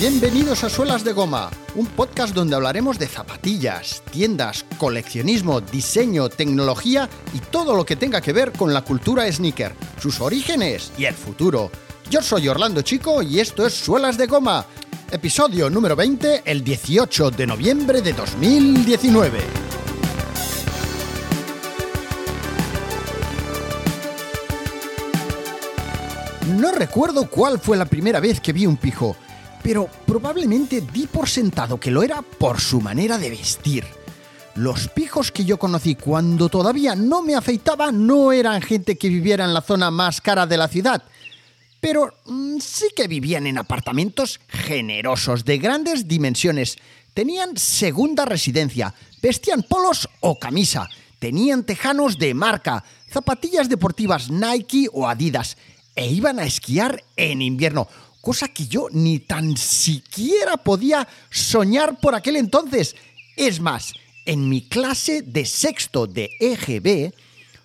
Bienvenidos a Suelas de Goma, un podcast donde hablaremos de zapatillas, tiendas, coleccionismo, diseño, tecnología y todo lo que tenga que ver con la cultura sneaker, sus orígenes y el futuro. Yo soy Orlando Chico y esto es Suelas de Goma, episodio número 20, el 18 de noviembre de 2019. No recuerdo cuál fue la primera vez que vi un pijo, pero probablemente di por sentado que lo era por su manera de vestir. Los pijos que yo conocí cuando todavía no me afeitaba no eran gente que viviera en la zona más cara de la ciudad, pero mm, sí que vivían en apartamentos generosos de grandes dimensiones. Tenían segunda residencia, vestían polos o camisa, tenían tejanos de marca, zapatillas deportivas Nike o Adidas e iban a esquiar en invierno cosa que yo ni tan siquiera podía soñar por aquel entonces. Es más, en mi clase de sexto de EGB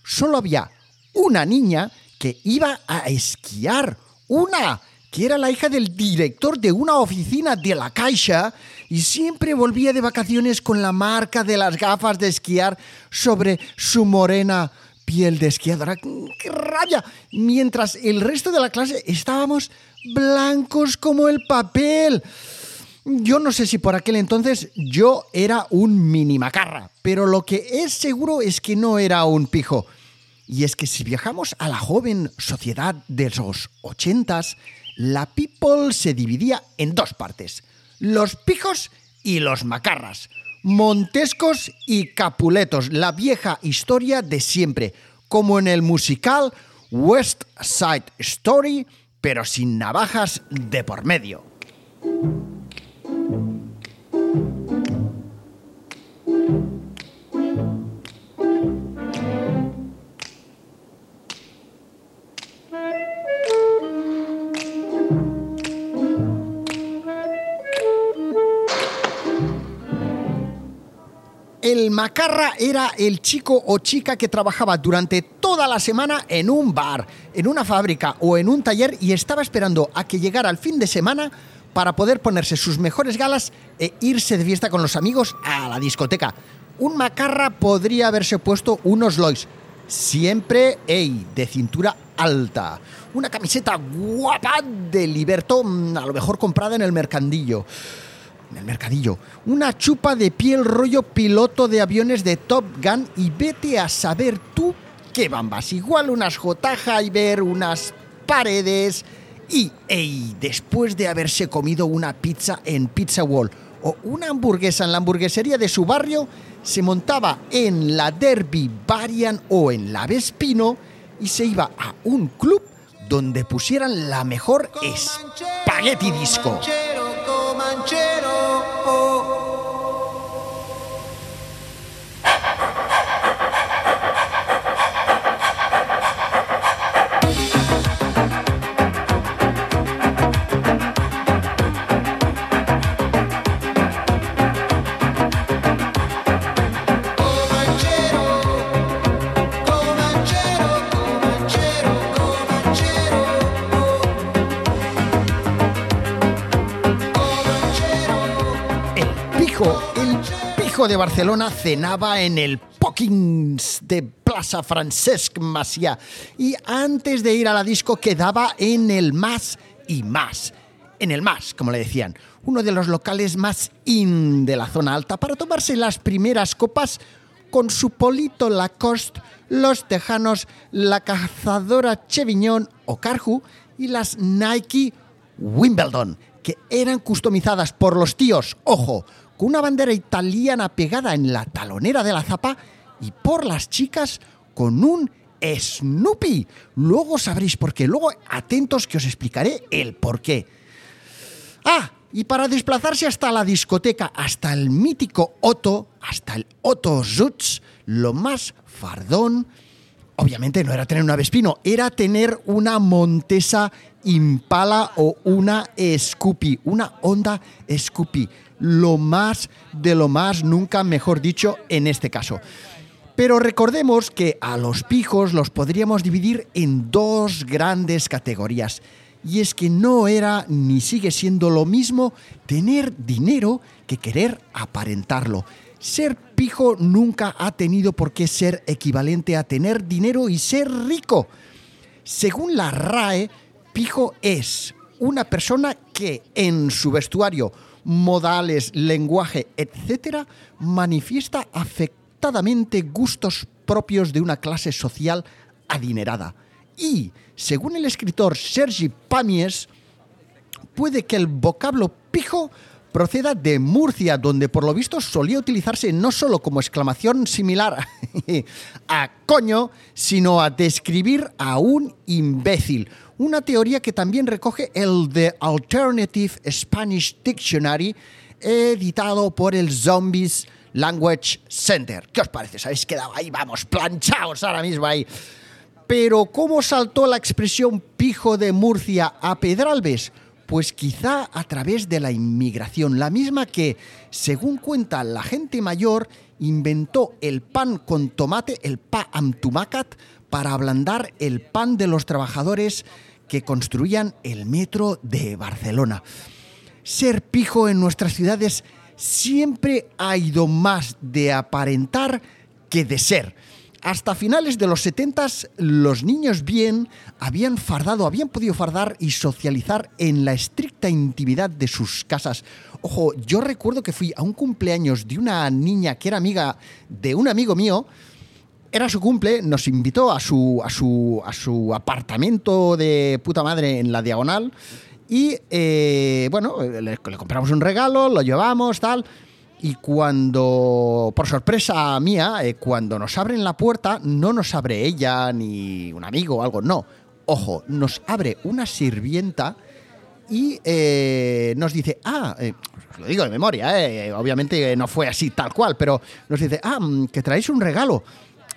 solo había una niña que iba a esquiar. Una, que era la hija del director de una oficina de la Caixa y siempre volvía de vacaciones con la marca de las gafas de esquiar sobre su morena piel de esquiadora. ¡Qué rabia! Mientras el resto de la clase estábamos blancos como el papel. Yo no sé si por aquel entonces yo era un mini macarra, pero lo que es seguro es que no era un pijo. Y es que si viajamos a la joven sociedad de los ochentas, la people se dividía en dos partes, los pijos y los macarras, montescos y capuletos, la vieja historia de siempre, como en el musical West Side Story, pero sin navajas de por medio. El macarra era el chico o chica que trabajaba durante toda la semana en un bar, en una fábrica o en un taller y estaba esperando a que llegara el fin de semana para poder ponerse sus mejores galas e irse de fiesta con los amigos a la discoteca. Un macarra podría haberse puesto unos lois, siempre ey, de cintura alta. Una camiseta guapa de Liberto, a lo mejor comprada en el mercandillo en el mercadillo, una chupa de piel rollo piloto de aviones de Top Gun y vete a saber tú qué bambas. Igual unas y ver unas paredes y, ey, después de haberse comido una pizza en Pizza Wall o una hamburguesa en la hamburguesería de su barrio, se montaba en la Derby Varian o en la Vespino y se iba a un club donde pusieran la mejor espagueti disco. mancero. Oh. De Barcelona cenaba en el Pokins de Plaza Francesc Macià. Y antes de ir a la disco quedaba en el Más y Más. En el Más, como le decían, uno de los locales más in de la zona alta para tomarse las primeras copas con su polito Lacoste, los tejanos, la cazadora Chevignon o Carhu y las Nike Wimbledon, que eran customizadas por los tíos, ojo, con una bandera italiana pegada en la talonera de la zapa y por las chicas con un Snoopy. Luego sabréis por qué. Luego atentos que os explicaré el por qué. Ah, y para desplazarse hasta la discoteca, hasta el mítico Otto, hasta el Otto Zutz, lo más fardón, obviamente no era tener una Vespino, era tener una Montesa Impala o una Scoopy, una Honda Scoopy lo más de lo más, nunca mejor dicho, en este caso. Pero recordemos que a los pijos los podríamos dividir en dos grandes categorías. Y es que no era ni sigue siendo lo mismo tener dinero que querer aparentarlo. Ser pijo nunca ha tenido por qué ser equivalente a tener dinero y ser rico. Según la RAE, pijo es una persona que en su vestuario, modales, lenguaje, etc., manifiesta afectadamente gustos propios de una clase social adinerada. Y, según el escritor Sergi Pamies, puede que el vocablo pijo proceda de Murcia, donde por lo visto solía utilizarse no solo como exclamación similar a coño, sino a describir a un imbécil. Una teoría que también recoge el The Alternative Spanish Dictionary, editado por el Zombies Language Center. ¿Qué os parece? ¿Os habéis quedado ahí? Vamos, planchaos ahora mismo ahí. Pero ¿cómo saltó la expresión pijo de Murcia a Pedralbes? Pues quizá a través de la inmigración, la misma que, según cuenta la gente mayor, inventó el pan con tomate, el pa am tumacat, para ablandar el pan de los trabajadores que construían el metro de Barcelona. Ser pijo en nuestras ciudades siempre ha ido más de aparentar que de ser. Hasta finales de los 70 los niños bien habían fardado, habían podido fardar y socializar en la estricta intimidad de sus casas. Ojo, yo recuerdo que fui a un cumpleaños de una niña que era amiga de un amigo mío. Era su cumple, nos invitó a su, a su, a su apartamento de puta madre en la diagonal. Y eh, bueno, le, compramos un regalo, lo llevamos, tal. Y cuando, por sorpresa mía, eh, cuando nos abren la puerta, no nos abre ella ni un amigo o algo, no. Ojo, nos abre una sirvienta y eh, nos dice, ah, eh, os lo digo de memoria, obviamente no fue así tal cual, pero nos dice, ah, mm, que traéis un regalo.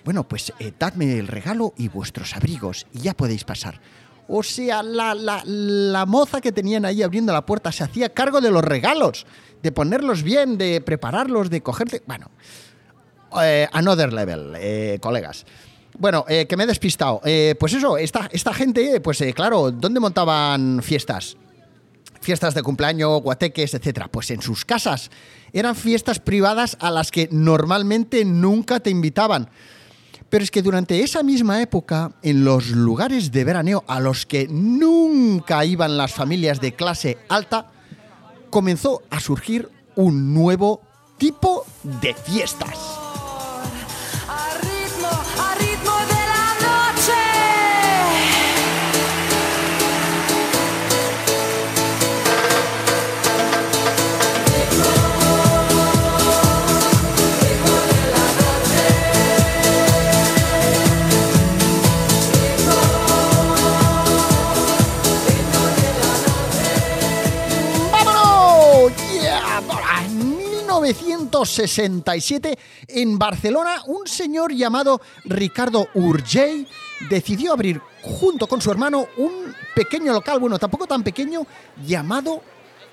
Bueno, pues dadme el regalo y vuestros abrigos y ya podéis pasar. O sea, la, la, la moza que tenían ahí abriendo la puerta se hacía cargo de los regalos de ponerlos bien, de prepararlos, de cogerte. Bueno, eh, another level, eh, colegas. Bueno, eh, que me he despistado. Eh, pues eso, esta, esta gente, pues eh, claro, ¿dónde montaban fiestas? Fiestas de cumpleaños, guateques, etcétera. Pues en sus casas. Eran fiestas privadas a las que normalmente nunca te invitaban. Pero es que durante esa misma época, en los lugares de veraneo a los que nunca iban las familias de clase alta, comenzó a surgir un nuevo tipo de fiestas. 1967, en Barcelona, un señor llamado Ricardo Urgell decidió abrir, junto con su hermano, un pequeño local, bueno, tampoco tan pequeño, llamado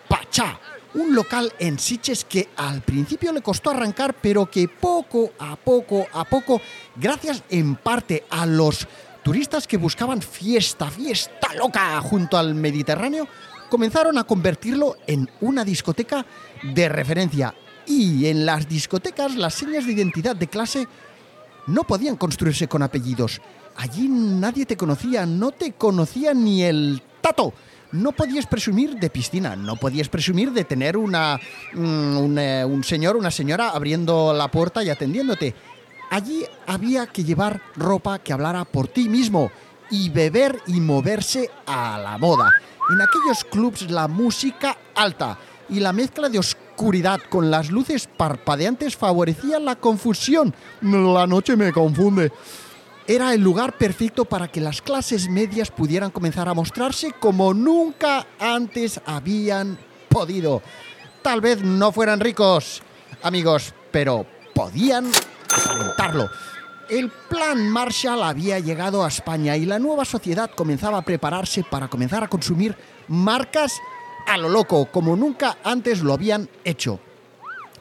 Pachá. Un local en Siches que al principio le costó arrancar, pero que poco a poco a poco, gracias en parte a los turistas que buscaban fiesta, fiesta loca junto al Mediterráneo, comenzaron a convertirlo en una discoteca de referencia. Y en las discotecas las señas de identidad de clase no podían construirse con apellidos. Allí nadie te conocía, no te conocía ni el tato. No podías presumir de piscina, no podías presumir de tener una, mm, un, eh, un señor, una señora abriendo la puerta y atendiéndote. Allí había que llevar ropa que hablara por ti mismo y beber y moverse a la moda. En aquellos clubs la música alta y la mezcla de oscuridad con las luces parpadeantes favorecía la confusión. La noche me confunde. Era el lugar perfecto para que las clases medias pudieran comenzar a mostrarse como nunca antes habían podido. Tal vez no fueran ricos, amigos, pero podían aparentarlo. El plan Marshall había llegado a España y la nueva sociedad comenzaba a prepararse para comenzar a consumir marcas a lo loco, como nunca antes lo habían hecho.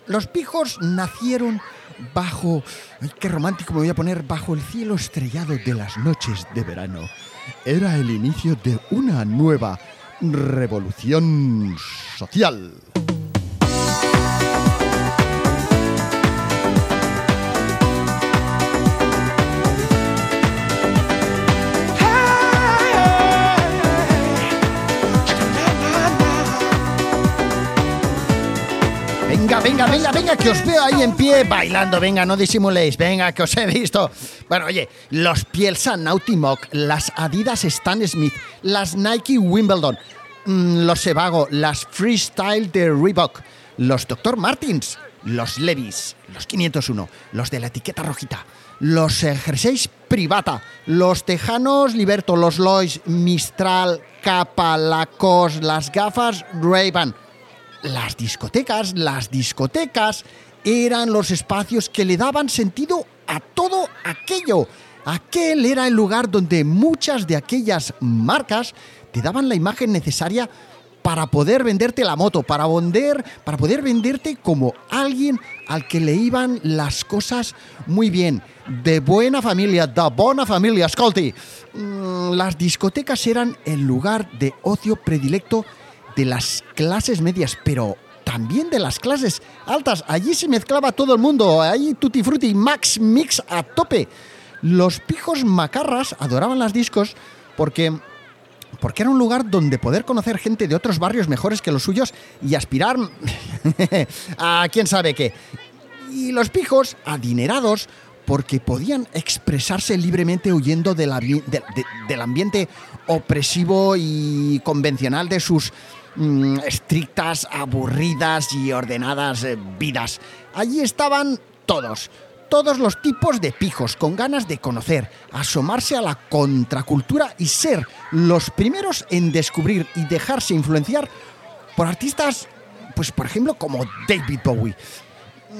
Los pijos nacieron bajo... Qué romántico me voy a poner bajo el cielo estrellado de las noches de verano. Era el inicio de una nueva revolución social. Venga, venga, venga, venga, que os veo ahí en pie bailando. Venga, no disimuléis. Venga, que os he visto. Bueno, oye, los Pielsa Naughty-Mock, las Adidas Stan Smith, las Nike Wimbledon, mm, los Evago, las Freestyle de Reebok, los Dr. Martins, los Levis, los 501, los de la etiqueta rojita, los jerseys Privata, los Tejanos Liberto, los Lois, Mistral, Capa, Lacoste, las gafas Ray-Ban las discotecas, las discotecas eran los espacios que le daban sentido a todo aquello. Aquel era el lugar donde muchas de aquellas marcas te daban la imagen necesaria para poder venderte la moto, para vender, para poder venderte como alguien al que le iban las cosas muy bien, de buena familia, de buena familia, Scotty. Mm, las discotecas eran el lugar de ocio predilecto de las clases medias, pero también de las clases altas. Allí se mezclaba todo el mundo, ahí Tutti Frutti, Max Mix a tope. Los pijos macarras adoraban las discos porque porque era un lugar donde poder conocer gente de otros barrios mejores que los suyos y aspirar a quién sabe qué. Y los pijos, adinerados, porque podían expresarse libremente huyendo del, del ambiente opresivo y convencional de sus Mm, estrictas, aburridas y ordenadas eh, vidas. Allí estaban todos, todos los tipos de pijos con ganas de conocer, asomarse a la contracultura y ser los primeros en descubrir y dejarse influenciar por artistas, pues por ejemplo como David Bowie.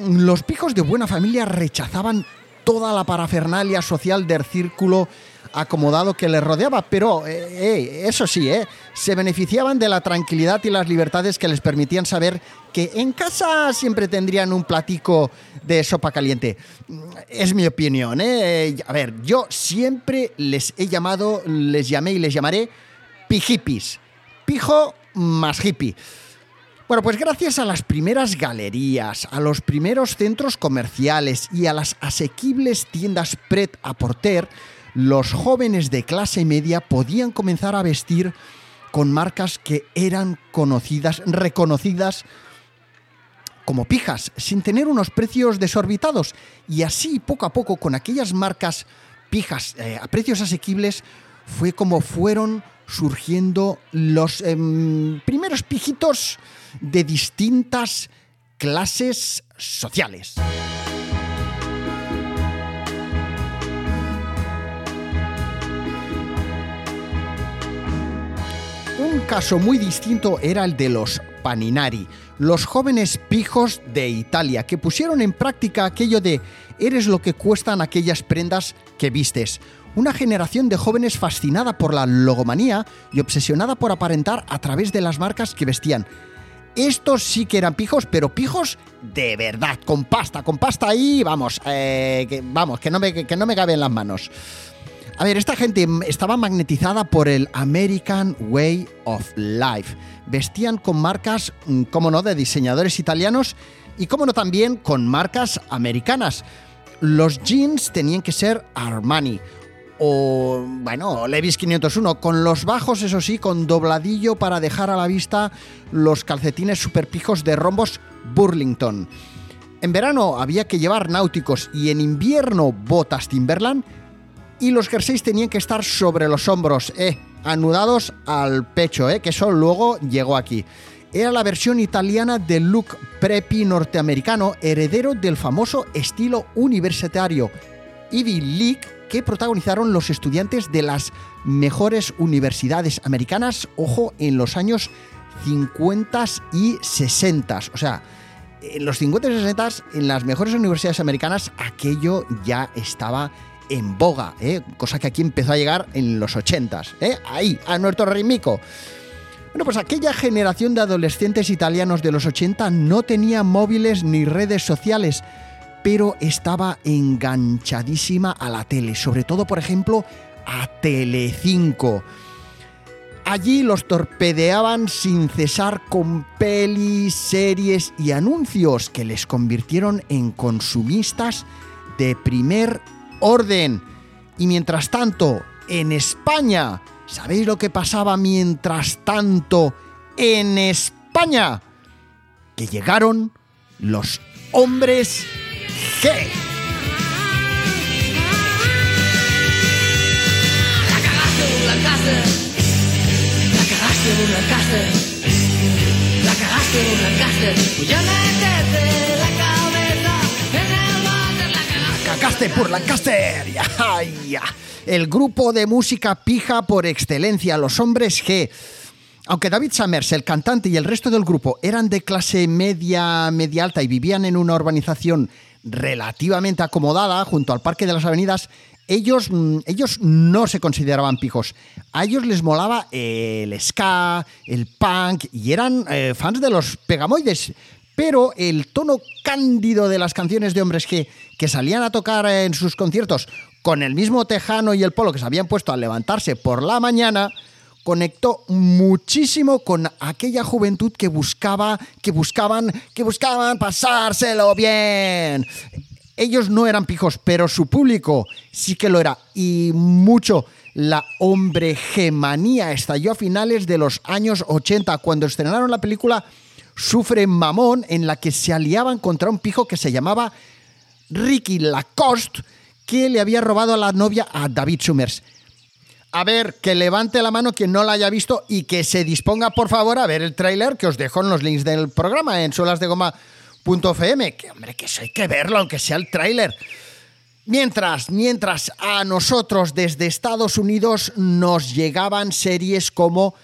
Los pijos de buena familia rechazaban toda la parafernalia social del círculo acomodado que les rodeaba, pero eh, eso sí, eh, se beneficiaban de la tranquilidad y las libertades que les permitían saber que en casa siempre tendrían un platico de sopa caliente. Es mi opinión. Eh. A ver, yo siempre les he llamado, les llamé y les llamaré pijipis. Pijo más hippie. Bueno, pues gracias a las primeras galerías, a los primeros centros comerciales y a las asequibles tiendas Pret a Porter, los jóvenes de clase media podían comenzar a vestir con marcas que eran conocidas, reconocidas como pijas, sin tener unos precios desorbitados. Y así, poco a poco, con aquellas marcas pijas eh, a precios asequibles, fue como fueron surgiendo los em, primeros pijitos de distintas clases sociales. Caso muy distinto era el de los Paninari, los jóvenes pijos de Italia, que pusieron en práctica aquello de eres lo que cuestan aquellas prendas que vistes. Una generación de jóvenes fascinada por la logomanía y obsesionada por aparentar a través de las marcas que vestían. Estos sí que eran pijos, pero pijos de verdad, con pasta, con pasta ahí, vamos, eh, que, vamos, que no, me, que no me cabe en las manos. A ver, esta gente estaba magnetizada por el American Way of Life. Vestían con marcas, mm, como no, de diseñadores italianos y, como no, también con marcas americanas. Los jeans tenían que ser Armani o, bueno, Levis 501, con los bajos, eso sí, con dobladillo para dejar a la vista los calcetines superpijos de rombos Burlington. En verano había que llevar náuticos y en invierno botas Timberland y los jerseys tenían que estar sobre los hombros, eh, anudados al pecho, eh, que eso luego llegó aquí. Era la versión italiana del look preppy norteamericano, heredero del famoso estilo universitario Ivy League que protagonizaron los estudiantes de las mejores universidades americanas, ojo, en los años 50 y 60. O sea, en los 50 y 60, en las mejores universidades americanas, aquello ya estaba en boga, ¿eh? cosa que aquí empezó a llegar en los 80s, ¿eh? ahí, a nuestro rimico. Bueno, pues aquella generación de adolescentes italianos de los 80 no tenía móviles ni redes sociales, pero estaba enganchadísima a la tele, sobre todo, por ejemplo, a Telecinco. Allí los torpedeaban sin cesar con pelis, series y anuncios que les convirtieron en consumistas de primer orden. Y mientras tanto, en España, ¿sabéis lo que pasaba mientras tanto en España? Que llegaron los hombres G. La cagaste en una casa. Voy a meterte la Cagaste por Lancaster. El grupo de música pija por excelencia, los hombres G. Aunque David Summers, el cantante y el resto del grupo eran de clase media, media alta y vivían en una urbanización relativamente acomodada junto al Parque de las Avenidas, ellos, mm, ellos no se consideraban pijos. A ellos les molaba el ska, el punk y eran eh, fans de los pegamoides. Pero el tono cándido de las canciones de hombres que, salían a tocar en sus conciertos con el mismo tejano y el polo que se habían puesto al levantarse por la mañana, conectó muchísimo con aquella juventud que buscaba, que buscaban, que buscaban pasárselo bien. Ellos no eran pijos, pero su público sí que lo era. Y mucho. La hombregemanía estalló a finales de los años 80, cuando estrenaron la película Sufre Mamón, en la que se aliaban contra un pijo que se llamaba Ricky Lacoste, que le había robado a la novia a David Summers. A ver, que levante la mano quien no la haya visto y que se disponga, por favor, a ver el tráiler que os dejo en los links del programa en suelasdegoma.fm. Que, hombre, que eso hay que verlo, aunque sea el tráiler. Mientras, mientras a nosotros desde Estados Unidos nos llegaban series como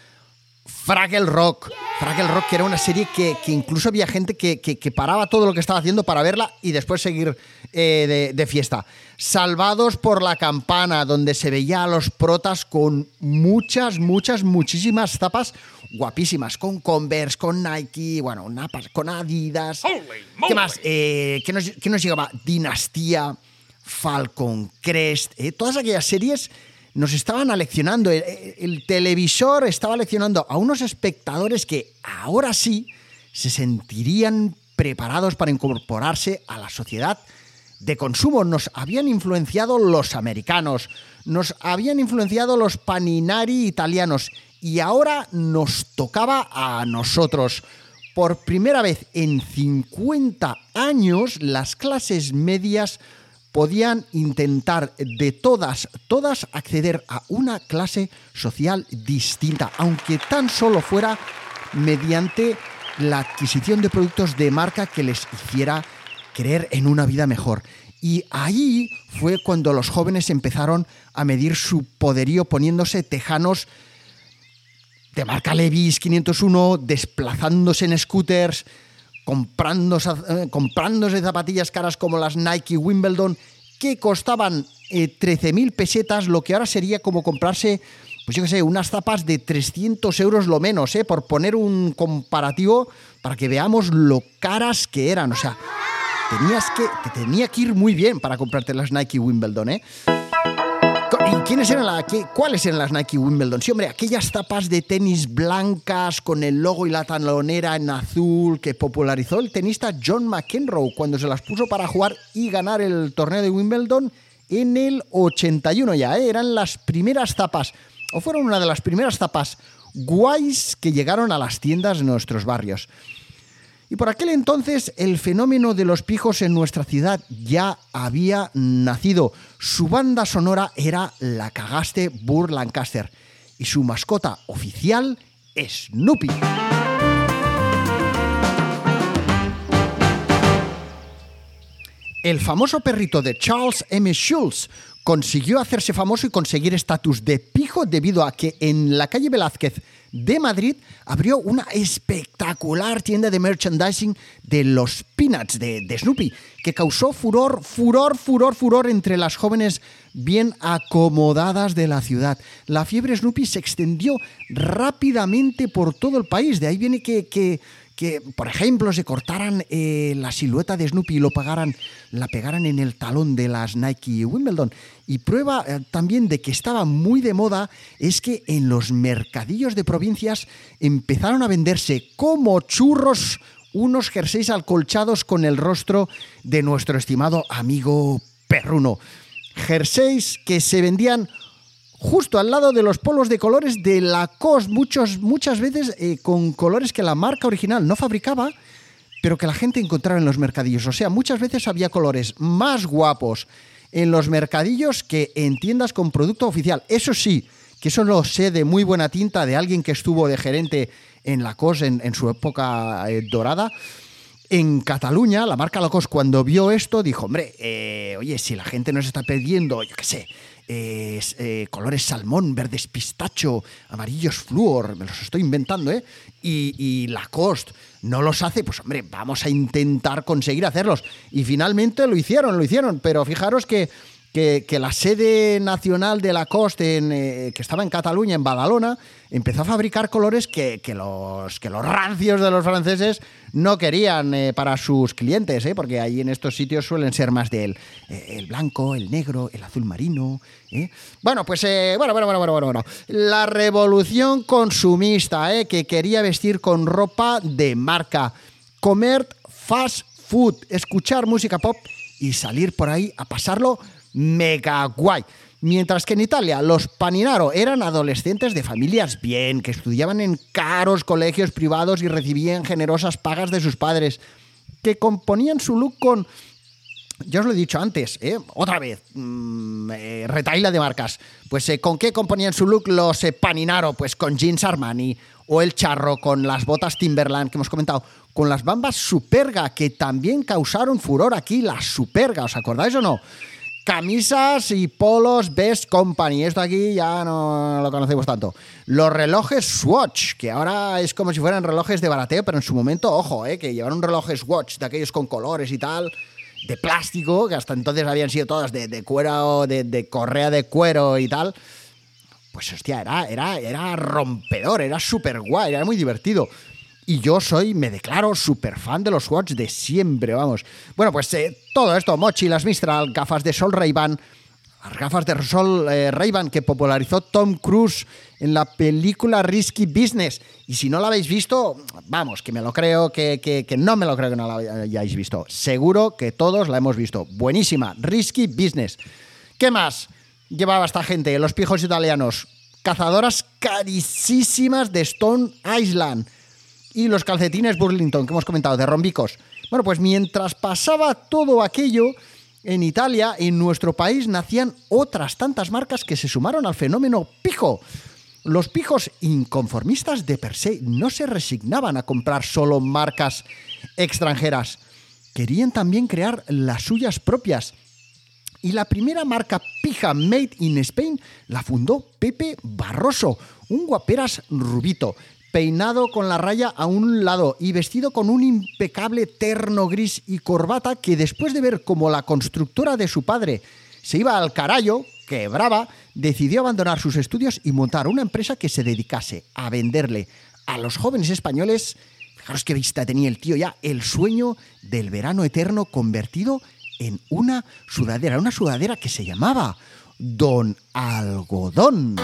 Fraggle Rock. Fraggle Rock, que era una serie que, que incluso había gente que, que- que paraba todo lo que estaba haciendo para verla y después seguir eh, de, de fiesta. Salvados por la campana, donde se veía a los protas con muchas, muchas, muchísimas zapas guapísimas, con Converse, con Nike, bueno, napas, con Adidas. ¿Qué más? Eh, ¿qué, nos, qué nos llegaba? Dinastía, Falcon Crest, eh, todas aquellas series nos estaban aleccionando. El, el televisor estaba aleccionando a unos espectadores que ahora sí se sentirían preparados para incorporarse a la sociedad de consumo. Nos habían influenciado los americanos, nos habían influenciado los paninari italianos y ahora nos tocaba a nosotros. Por primera vez en 50 años, las clases medias podían intentar de todas, todas acceder a una clase social distinta, aunque tan solo fuera mediante la adquisición de productos de marca que les hiciera creer en una vida mejor. Y ahí fue cuando los jóvenes empezaron a medir su poderío poniéndose tejanos de marca Levis 501, desplazándose en scooters, comprándose, eh, comprándose zapatillas caras como las Nike Wimbledon, que costaban eh, 13.000 pesetas, lo que ahora sería como comprarse, pues yo qué sé, unas zapas de 300 euros lo menos, ¿eh? por poner un comparativo para que veamos lo caras que eran. O sea, tenías que, te tenía que ir muy bien para comprarte las Nike Wimbledon, ¿eh? ¿Y quiénes eran la, cuáles eran las Nike Wimbledon? Sí, hombre, aquellas tapas de tenis blancas con el logo y la talonera en azul que popularizó el tenista John McEnroe cuando se las puso para jugar y ganar el torneo de Wimbledon en el 81 ya. ¿eh? Eran las primeras tapas, o fueron una de las primeras tapas guays que llegaron a las tiendas de nuestros barrios. Y por aquel entonces el fenómeno de los pijos en nuestra ciudad ya había nacido. Su banda sonora era La Cagaste Burr Lancaster y su mascota oficial Snoopy. El famoso perrito de Charles M. Schulz consiguió hacerse famoso y conseguir estatus de pijo debido a que en la calle Velázquez de Madrid abrió una espectacular tienda de merchandising de los Peanuts de, Snoopy, que causó furor, furor, furor, furor entre las jóvenes bien acomodadas de la ciudad. La fiebre Snoopy se extendió rápidamente por todo el país, de ahí viene que, que, por ejemplo, se cortaran eh, la silueta de Snoopy y lo pagaran, la pegaran en el talón de las Nike Wimbledon. Y prueba eh, también de que estaba muy de moda es que en los mercadillos de provincias empezaron a venderse como churros unos jerseys acolchados con el rostro de nuestro estimado amigo perruno. Jerseys que se vendían justo al lado de los polos de colores de Lacoste, muchos, muchas veces eh, con colores que la marca original no fabricaba, pero que la gente encontraba en los mercadillos. O sea, muchas veces había colores más guapos en los mercadillos que en tiendas con producto oficial. Eso sí, que eso lo sé de muy buena tinta de alguien que estuvo de gerente en Lacoste en, en su época eh, dorada. En Cataluña, la marca Lacoste, cuando vio esto, dijo: Hombre, eh, oye, si la gente nos está pidiendo, yo qué sé, eh, colores salmón, verdes pistacho, amarillos flúor, me los estoy inventando, ¿eh? Y, y Lacoste no los hace, pues hombre, vamos a intentar conseguir hacerlos. Y finalmente lo hicieron, lo hicieron, pero fijaros que, que, la sede nacional de Lacoste, en, eh, que estaba en Cataluña, en Badalona, empezó a fabricar colores que, los, que los rancios de los franceses no querían eh, para sus clientes, ¿eh? porque ahí en estos sitios suelen ser más del eh, el blanco, el negro, el azul marino. Bueno, pues bueno, bueno, bueno, bueno, bueno. La revolución consumista, que quería vestir con ropa de marca, comer fast food, escuchar música pop y salir por ahí a pasarlo mega guay. Mientras que en Italia los paninaro eran adolescentes de familias bien, que estudiaban en caros colegios privados y recibían generosas pagas de sus padres, que componían su look con ya os lo he dicho antes, ¿eh? otra vez, mm, eh, retaila de marcas. Pues eh, ¿con qué componían su look los Paninaro? Pues con jeans Armani, o el charro con las botas Timberland que hemos comentado, con las bambas Superga, que también causaron furor aquí, las Superga, ¿os acordáis o no? Camisas y polos Best Company. Esto aquí ya no lo conocemos tanto. Los relojes Swatch, que ahora es como si fueran relojes de barateo, pero en su momento, ojo, eh, que llevaron relojes Swatch de aquellos con colores y tal, de plástico, que hasta entonces habían sido todas de, cuero, de, de correa de cuero y tal. Pues hostia, era, era, era rompedor, era súper guay, era muy divertido. Y yo soy, me declaro súper fan de los Swatch de siempre, vamos. Bueno, pues eh, todo esto, mochilas Mistral, gafas de sol Ray-Ban, las gafas de sol eh, Ray-Ban que popularizó Tom Cruise en la película Risky Business. Y si no la habéis visto, vamos, que me lo creo, que, que- que no me lo creo que no la hayáis visto. Seguro que todos la hemos visto. Buenísima, Risky Business. ¿Qué más llevaba esta gente, los pijos italianos? Cazadoras carísimas de Stone Island y los calcetines Burlington que hemos comentado, de rombicos. Bueno, pues mientras pasaba todo aquello, en Italia, en nuestro país, nacían otras tantas marcas que se sumaron al fenómeno pijo. Los pijos inconformistas de per se no se resignaban a comprar solo marcas extranjeras. Querían también crear las suyas propias. Y la primera marca pija made in Spain la fundó Pepe Barroso, un guaperas rubito, peinado con la raya a un lado y vestido con un impecable terno gris y corbata que después de ver cómo la constructora de su padre se iba al carallo, quebraba, decidió abandonar sus estudios y montar una empresa que se dedicase a venderle a los jóvenes españoles, fijaros qué vista tenía el tío ya, el sueño del verano eterno convertido en una sudadera, una sudadera que se llamaba Don Algodón.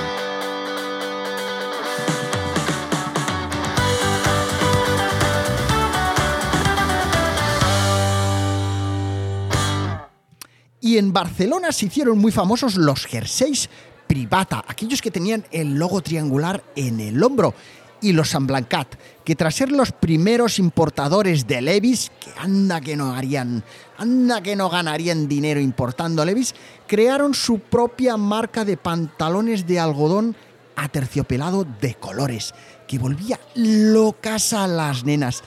En Barcelona se hicieron muy famosos los jerseys Privata, aquellos que tenían el logo triangular en el hombro, y los San Blancat, que tras ser los primeros importadores de Levis, que anda que no harían, anda que no ganarían dinero importando Levis, crearon su propia marca de pantalones de algodón aterciopelado de colores, que volvía locas a las nenas.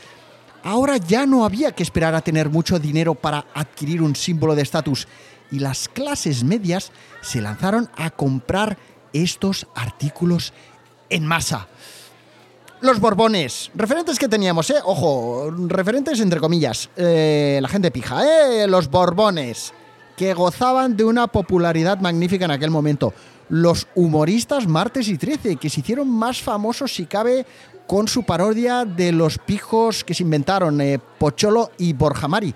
Ahora ya no había que esperar a tener mucho dinero para adquirir un símbolo de estatus y las clases medias se lanzaron a comprar estos artículos en masa. Los Borbones, referentes que teníamos, ¿eh? Ojo, referentes entre comillas, eh, la gente pija, ¿eh? Los Borbones, que gozaban de una popularidad magnífica en aquel momento. los humoristas Martes y Trece, que se hicieron más famosos, si cabe, con su parodia de los pijos que se inventaron, eh, Pocholo y Borjamari,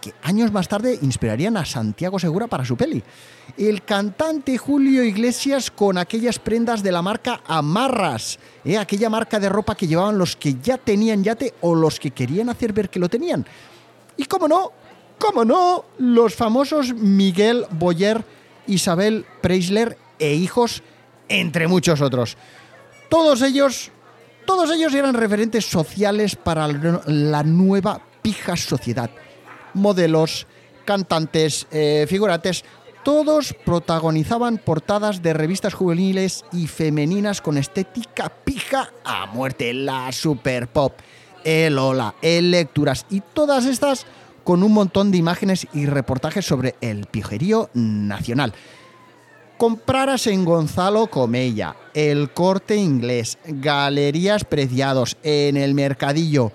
que años más tarde inspirarían a Santiago Segura para su peli. El cantante Julio Iglesias con aquellas prendas de la marca Amarras, eh, aquella marca de ropa que llevaban los que ya tenían yate o los que querían hacer ver que lo tenían. Y cómo no, cómo no, los famosos Miguel Boyer, Isabel Preisler e hijos, entre muchos otros. Todos ellos, todos ellos eran referentes sociales para la nueva pija sociedad. Modelos, cantantes, eh, figurantes, todos protagonizaban portadas de revistas juveniles y femeninas con estética pija a muerte. La super pop, el hola, el lecturas y todas estas con un montón de imágenes y reportajes sobre el pijerío nacional. Compraras en Gonzalo Comella, el corte inglés, galerías preciados, en el mercadillo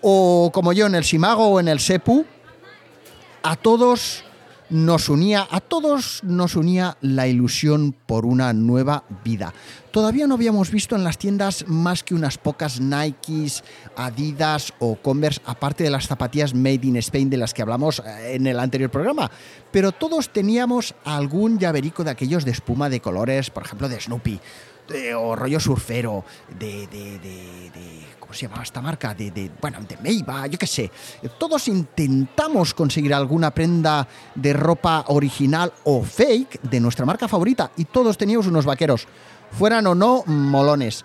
o como yo en el Simago o en el Sepu, a todos nos unía, a todos nos unía la ilusión por una nueva vida. Todavía no habíamos visto en las tiendas más que unas pocas Nikes, Adidas o Converse, aparte de las zapatillas Made in Spain de las que hablamos eh, en el anterior programa. Pero todos teníamos algún llaverico de aquellos de espuma de colores, por ejemplo de Snoopy, de- o rollo surfero, de, de- de- de- ¿cómo se llamaba esta marca? De, bueno, de Meiba, yo qué sé. Todos intentamos conseguir alguna prenda de ropa original o fake de nuestra marca favorita y todos teníamos unos vaqueros, fueran o no molones.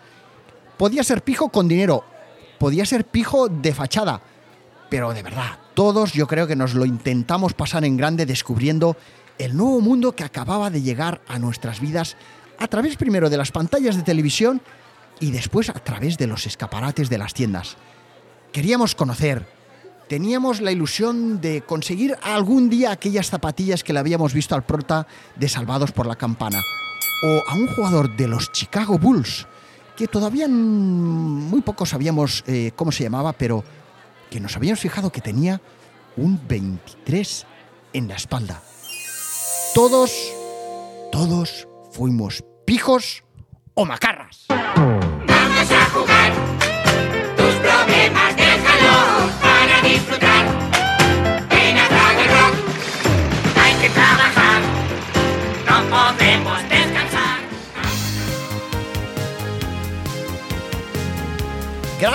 Podía ser pijo con dinero, podía ser pijo de fachada, pero de verdad, todos yo creo que nos lo intentamos pasar en grande descubriendo el nuevo mundo que acababa de llegar a nuestras vidas a través primero de las pantallas de televisión y después a través de los escaparates de las tiendas. Queríamos conocer, teníamos la ilusión de conseguir algún día aquellas zapatillas que le habíamos visto al prota de Salvados por la Campana, o a un jugador de los Chicago Bulls, que todavía muy pocos sabíamos eh, cómo se llamaba, pero que nos habíamos fijado que tenía un 23 en la espalda. Todos, todos fuimos pijos o macarras.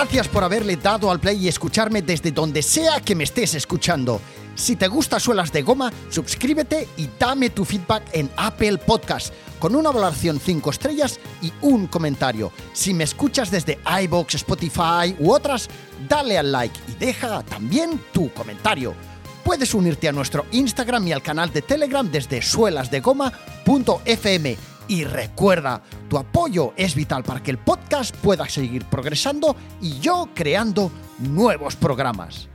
Gracias por haberle dado al play y escucharme desde donde sea que me estés escuchando. Si te gusta Suelas de Goma, suscríbete y dame tu feedback en Apple Podcast con una valoración 5 estrellas y un comentario. Si me escuchas desde iBox, Spotify u otras, dale al like y deja también tu comentario. Puedes unirte a nuestro Instagram y al canal de Telegram desde suelasdegoma.fm. Y recuerda, tu apoyo es vital para que el podcast pueda seguir progresando y yo creando nuevos programas.